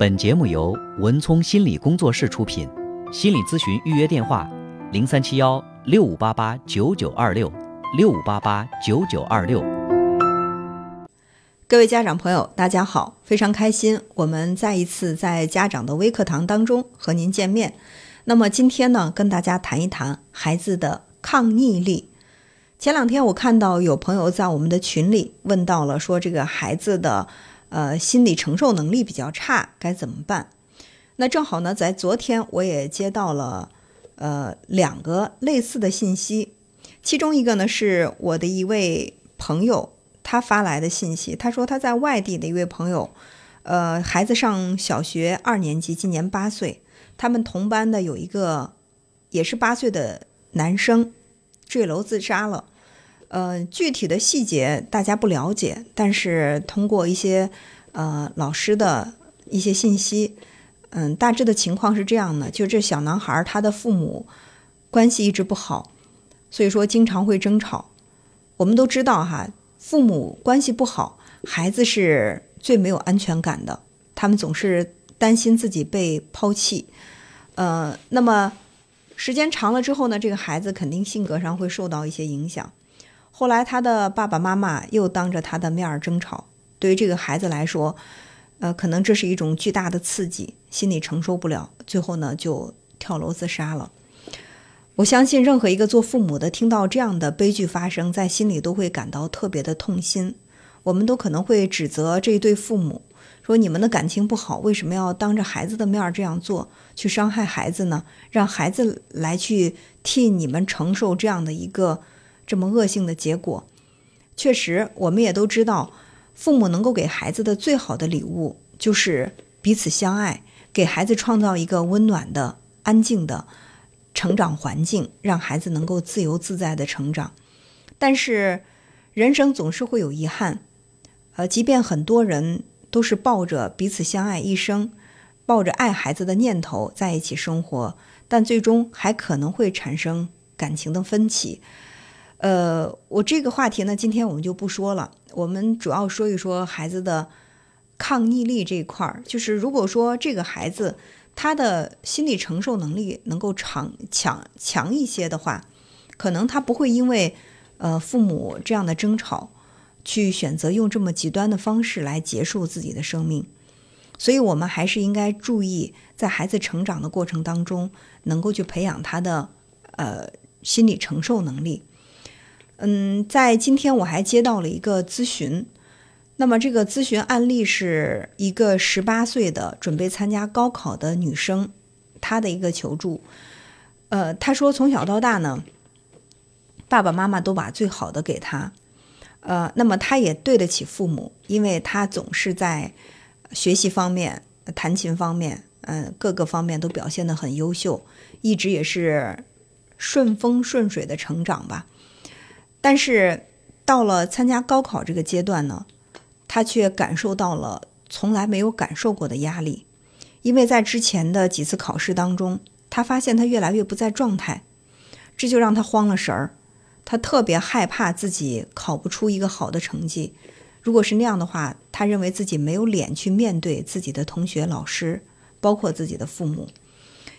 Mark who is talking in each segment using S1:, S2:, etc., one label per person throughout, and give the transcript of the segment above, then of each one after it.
S1: 本节目由文聪心理工作室出品，心理咨询预约电话：零三七幺六五八八九九二六六五八八九九二六。
S2: 各位家长朋友，大家好，非常开心，我们再一次在家长的微课堂当中和您见面。那么今天呢，跟大家谈一谈孩子的抗逆力。前两天我看到有朋友在我们的群里问到了，说这个孩子的呃心理承受能力比较差，该怎么办？那正好呢，在昨天我也接到了呃两个类似的信息，其中一个呢是我的一位朋友他发来的信息，他说他在外地的一位朋友，呃孩子上小学二年级，今年八岁，他们同班的有一个也是八岁的男生坠楼自杀了。呃，具体的细节大家不了解，但是通过一些呃老师的一些信息，嗯，大致的情况是这样的：就这小男孩他的父母关系一直不好，所以说经常会争吵。我们都知道哈，父母关系不好，孩子是最没有安全感的，他们总是担心自己被抛弃。呃，那么时间长了之后呢，这个孩子肯定性格上会受到一些影响。后来，他的爸爸妈妈又当着他的面儿争吵。对于这个孩子来说，呃，可能这是一种巨大的刺激，心里承受不了，最后呢就跳楼自杀了。我相信，任何一个做父母的听到这样的悲剧发生，在心里都会感到特别的痛心。我们都可能会指责这一对父母，说你们的感情不好，为什么要当着孩子的面这样做，去伤害孩子呢？让孩子来去替你们承受这样的一个。这么恶性的结果，确实，我们也都知道，父母能够给孩子的最好的礼物就是彼此相爱，给孩子创造一个温暖的、安静的成长环境，让孩子能够自由自在的成长。但是，人生总是会有遗憾，呃，即便很多人都是抱着彼此相爱一生，抱着爱孩子的念头在一起生活，但最终还可能会产生感情的分歧。呃，我这个话题呢，今天我们就不说了。我们主要说一说孩子的抗逆力这一块儿。就是如果说这个孩子他的心理承受能力能够强强强一些的话，可能他不会因为呃父母这样的争吵，去选择用这么极端的方式来结束自己的生命。所以，我们还是应该注意，在孩子成长的过程当中，能够去培养他的呃心理承受能力。嗯，在今天我还接到了一个咨询，那么这个咨询案例是一个十八岁的准备参加高考的女生，她的一个求助。呃，她说从小到大呢，爸爸妈妈都把最好的给她，呃，那么她也对得起父母，因为她总是在学习方面、弹琴方面，嗯，各个方面都表现得很优秀，一直也是顺风顺水的成长吧。但是到了参加高考这个阶段呢，他却感受到了从来没有感受过的压力，因为在之前的几次考试当中，他发现他越来越不在状态，这就让他慌了神儿。他特别害怕自己考不出一个好的成绩，如果是那样的话，他认为自己没有脸去面对自己的同学、老师，包括自己的父母。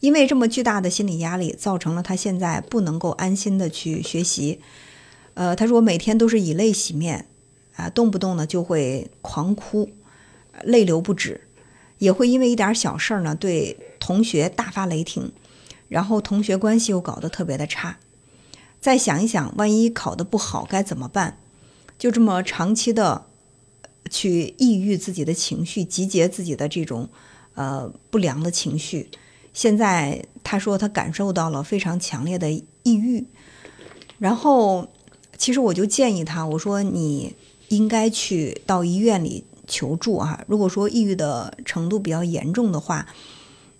S2: 因为这么巨大的心理压力，造成了他现在不能够安心的去学习。呃，他说每天都是以泪洗面，啊，动不动呢就会狂哭，泪流不止，也会因为一点小事儿呢对同学大发雷霆，然后同学关系又搞得特别的差。再想一想，万一考得不好该怎么办？就这么长期的去抑郁自己的情绪，集结自己的这种呃不良的情绪。现在他说他感受到了非常强烈的抑郁，然后。其实我就建议他，我说你应该去到医院里求助啊。如果说抑郁的程度比较严重的话，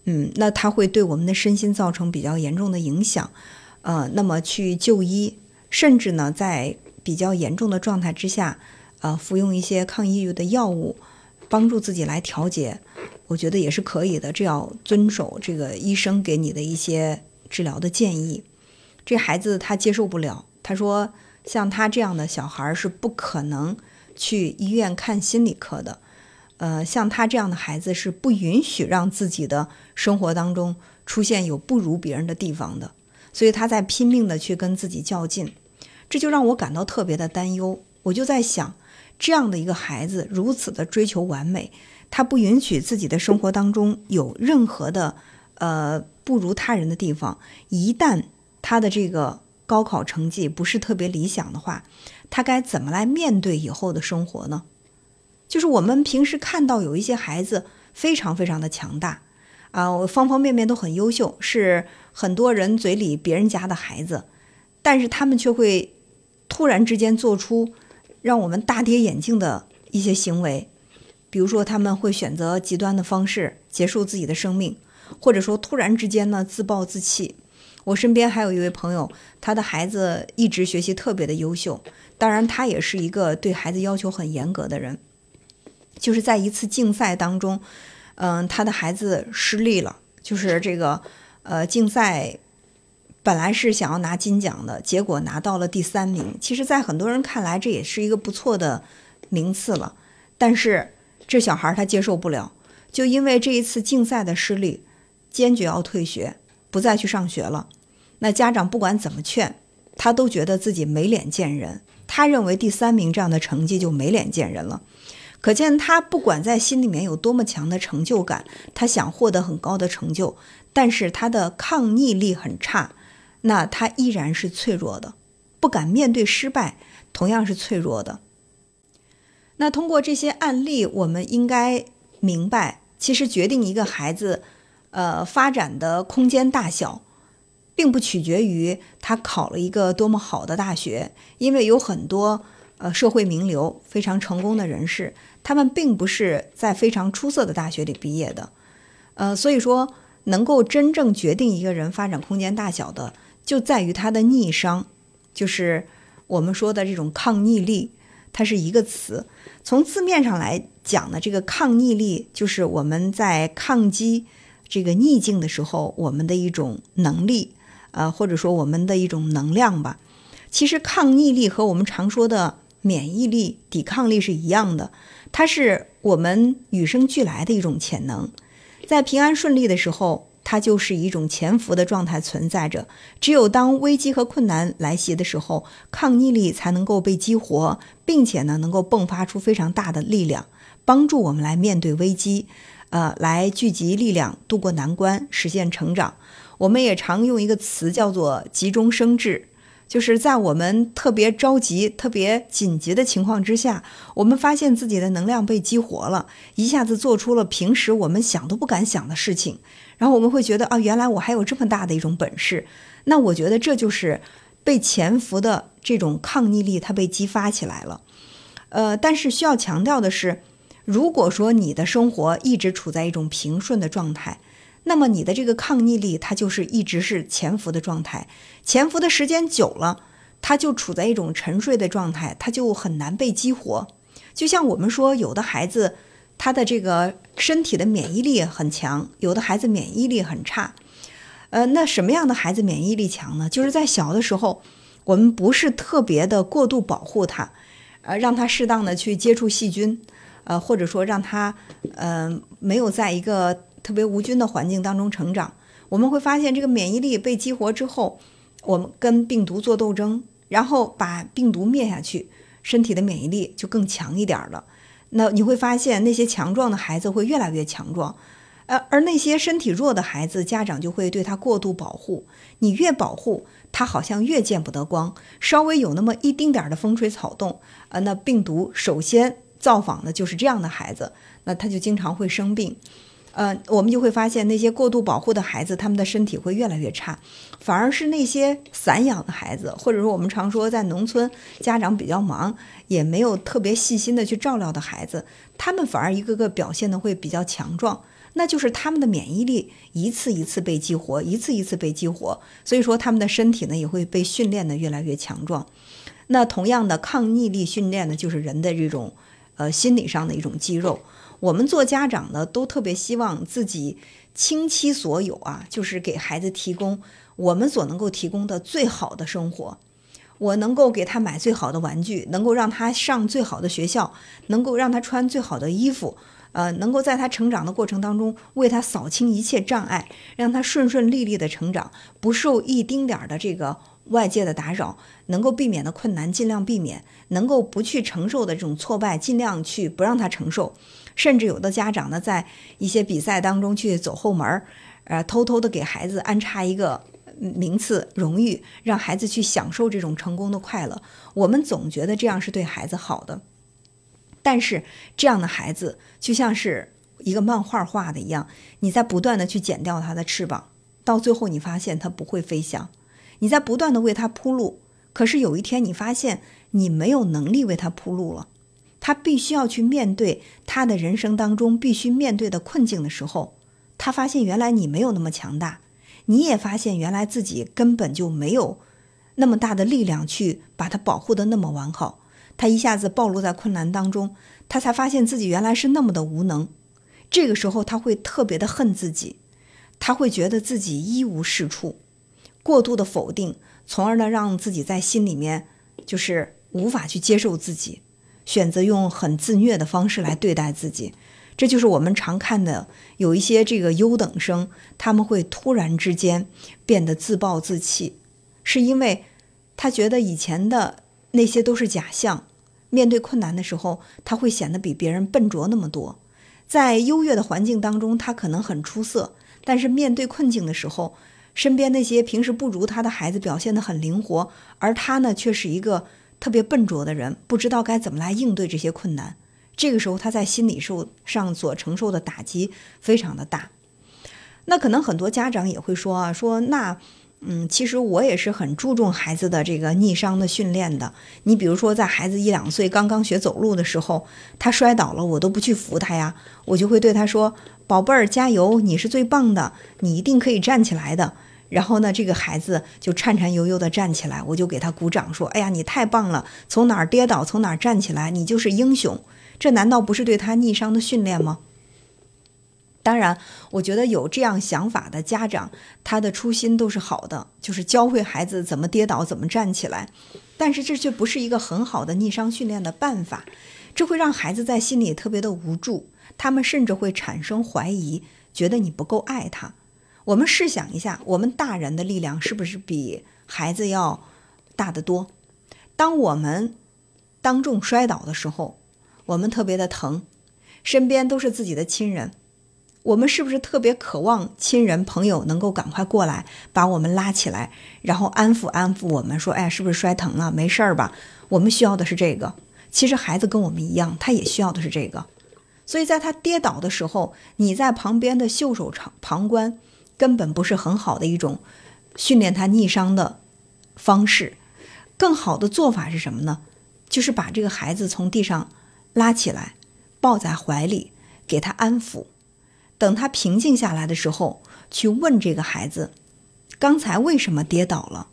S2: 嗯，那他会对我们的身心造成比较严重的影响，呃，那么去就医，甚至呢，在比较严重的状态之下，呃，服用一些抗抑郁的药物，帮助自己来调节，我觉得也是可以的。这要遵守这个医生给你的一些治疗的建议。这孩子他接受不了，他说。像他这样的小孩是不可能去医院看心理科的，呃，像他这样的孩子是不允许让自己的生活当中出现有不如别人的地方的，所以他在拼命的去跟自己较劲，这就让我感到特别的担忧。我就在想，这样的一个孩子如此的追求完美，他不允许自己的生活当中有任何的呃不如他人的地方。一旦他的这个高考成绩不是特别理想的话，他该怎么来面对以后的生活呢？就是我们平时看到有一些孩子非常非常的强大，啊，方方面面都很优秀，是很多人嘴里别人家的孩子，但是他们却会突然之间做出让我们大跌眼镜的一些行为，比如说他们会选择极端的方式结束自己的生命，或者说突然之间呢自暴自弃。我身边还有一位朋友，他的孩子一直学习特别的优秀，当然他也是一个对孩子要求很严格的人。就是在一次竞赛当中，嗯，他的孩子失利了。就是这个，呃，竞赛本来是想要拿金奖的，结果拿到了第三名。其实，在很多人看来，这也是一个不错的名次了。但是，这小孩他接受不了，就因为这一次竞赛的失利，坚决要退学，不再去上学了。那家长不管怎么劝，他都觉得自己没脸见人。他认为第三名这样的成绩就没脸见人了。可见他不管在心里面有多么强的成就感，他想获得很高的成就，但是他的抗逆力很差，那他依然是脆弱的，不敢面对失败，同样是脆弱的。那通过这些案例，我们应该明白，其实决定一个孩子，呃，发展的空间大小，并不取决于他考了一个多么好的大学，因为有很多呃社会名流非常成功的人士。他们并不是在非常出色的大学里毕业的，呃，所以说能够真正决定一个人发展空间大小的，就在于他的逆商，就是我们说的这种抗逆力，它是一个词。从字面上来讲呢，这个抗逆力就是我们在抗击这个逆境的时候，我们的一种能力，呃，或者说我们的一种能量吧。其实抗逆力和我们常说的免疫力、抵抗力是一样的。它是我们与生俱来的一种潜能，在平安顺利的时候，它就是一种潜伏的状态存在着。只有当危机和困难来袭的时候，抗逆力才能够被激活，并且呢，能够迸发出非常大的力量，帮助我们来面对危机，呃，来聚集力量，渡过难关，实现成长。我们也常用一个词叫做“急中生智”。就是在我们特别着急、特别紧急的情况之下，我们发现自己的能量被激活了，一下子做出了平时我们想都不敢想的事情，然后我们会觉得啊，原来我还有这么大的一种本事。那我觉得这就是被潜伏的这种抗逆力，它被激发起来了。呃，但是需要强调的是，如果说你的生活一直处在一种平顺的状态。那么你的这个抗逆力，它就是一直是潜伏的状态，潜伏的时间久了，它就处在一种沉睡的状态，它就很难被激活。就像我们说，有的孩子他的这个身体的免疫力很强，有的孩子免疫力很差。呃，那什么样的孩子免疫力强呢？就是在小的时候，我们不是特别的过度保护他，呃，让他适当的去接触细菌，呃，或者说让他，呃，没有在一个。特别无菌的环境当中成长，我们会发现这个免疫力被激活之后，我们跟病毒做斗争，然后把病毒灭下去，身体的免疫力就更强一点了。那你会发现那些强壮的孩子会越来越强壮，呃，而那些身体弱的孩子，家长就会对他过度保护。你越保护他，好像越见不得光。稍微有那么一丁点的风吹草动，呃，那病毒首先造访的就是这样的孩子，那他就经常会生病。呃，我们就会发现那些过度保护的孩子，他们的身体会越来越差，反而是那些散养的孩子，或者说我们常说在农村家长比较忙，也没有特别细心的去照料的孩子，他们反而一个个表现的会比较强壮，那就是他们的免疫力一次一次被激活，一次一次被激活，所以说他们的身体呢也会被训练的越来越强壮。那同样的抗逆力训练呢，就是人的这种呃心理上的一种肌肉。我们做家长的都特别希望自己倾其所有啊，就是给孩子提供我们所能够提供的最好的生活。我能够给他买最好的玩具，能够让他上最好的学校，能够让他穿最好的衣服，呃，能够在他成长的过程当中为他扫清一切障碍，让他顺顺利利的成长，不受一丁点儿的这个外界的打扰，能够避免的困难尽量避免，能够不去承受的这种挫败尽量去不让他承受，甚至有的家长呢，在一些比赛当中去走后门儿，呃，偷偷的给孩子安插一个。名次、荣誉，让孩子去享受这种成功的快乐。我们总觉得这样是对孩子好的，但是这样的孩子就像是一个漫画画的一样，你在不断的去剪掉他的翅膀，到最后你发现他不会飞翔。你在不断的为他铺路，可是有一天你发现你没有能力为他铺路了，他必须要去面对他的人生当中必须面对的困境的时候，他发现原来你没有那么强大。你也发现，原来自己根本就没有那么大的力量去把他保护的那么完好。他一下子暴露在困难当中，他才发现自己原来是那么的无能。这个时候，他会特别的恨自己，他会觉得自己一无是处，过度的否定，从而呢让自己在心里面就是无法去接受自己，选择用很自虐的方式来对待自己。这就是我们常看的，有一些这个优等生，他们会突然之间变得自暴自弃，是因为他觉得以前的那些都是假象，面对困难的时候，他会显得比别人笨拙那么多。在优越的环境当中，他可能很出色，但是面对困境的时候，身边那些平时不如他的孩子表现得很灵活，而他呢却是一个特别笨拙的人，不知道该怎么来应对这些困难。这个时候，他在心理受上所承受的打击非常的大。那可能很多家长也会说啊，说那，嗯，其实我也是很注重孩子的这个逆商的训练的。你比如说，在孩子一两岁刚刚学走路的时候，他摔倒了，我都不去扶他呀，我就会对他说：“宝贝儿，加油，你是最棒的，你一定可以站起来的。”然后呢，这个孩子就颤颤悠悠地站起来，我就给他鼓掌说：“哎呀，你太棒了，从哪儿跌倒从哪儿站起来，你就是英雄。”这难道不是对他逆商的训练吗？当然，我觉得有这样想法的家长，他的初心都是好的，就是教会孩子怎么跌倒、怎么站起来。但是这却不是一个很好的逆商训练的办法，这会让孩子在心里特别的无助，他们甚至会产生怀疑，觉得你不够爱他。我们试想一下，我们大人的力量是不是比孩子要大得多？当我们当众摔倒的时候，我们特别的疼，身边都是自己的亲人，我们是不是特别渴望亲人朋友能够赶快过来把我们拉起来，然后安抚安抚我们，说：“哎，是不是摔疼了？没事儿吧？”我们需要的是这个。其实孩子跟我们一样，他也需要的是这个。所以在他跌倒的时候，你在旁边的袖手旁旁观，根本不是很好的一种训练他逆商的方式。更好的做法是什么呢？就是把这个孩子从地上。拉起来，抱在怀里，给他安抚。等他平静下来的时候，去问这个孩子：“刚才为什么跌倒了？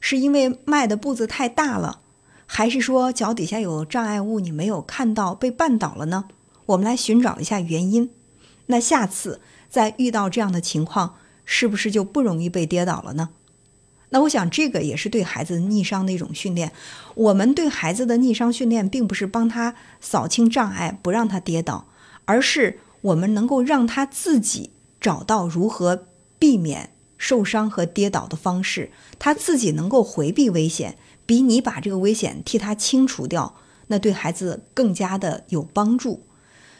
S2: 是因为迈的步子太大了，还是说脚底下有障碍物你没有看到被绊倒了呢？”我们来寻找一下原因。那下次再遇到这样的情况，是不是就不容易被跌倒了呢？那我想，这个也是对孩子逆商的一种训练。我们对孩子的逆商训练，并不是帮他扫清障碍，不让他跌倒，而是我们能够让他自己找到如何避免受伤和跌倒的方式，他自己能够回避危险，比你把这个危险替他清除掉，那对孩子更加的有帮助。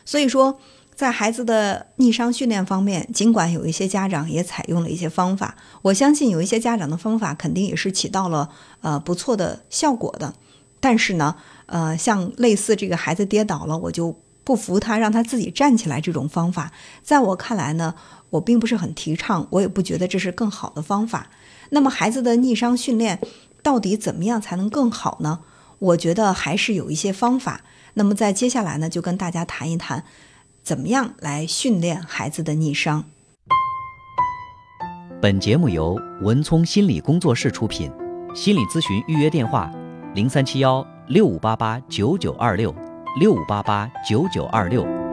S2: 所以说。在孩子的逆商训练方面，尽管有一些家长也采用了一些方法，我相信有一些家长的方法肯定也是起到了呃不错的效果的。但是呢，呃，像类似这个孩子跌倒了，我就不扶他，让他自己站起来这种方法，在我看来呢，我并不是很提倡，我也不觉得这是更好的方法。那么孩子的逆商训练到底怎么样才能更好呢？我觉得还是有一些方法。那么在接下来呢，就跟大家谈一谈。怎么样来训练孩子的逆商？
S1: 本节目由文聪心理工作室出品，心理咨询预约电话：零三七幺六五八八九九二六六五八八九九二六。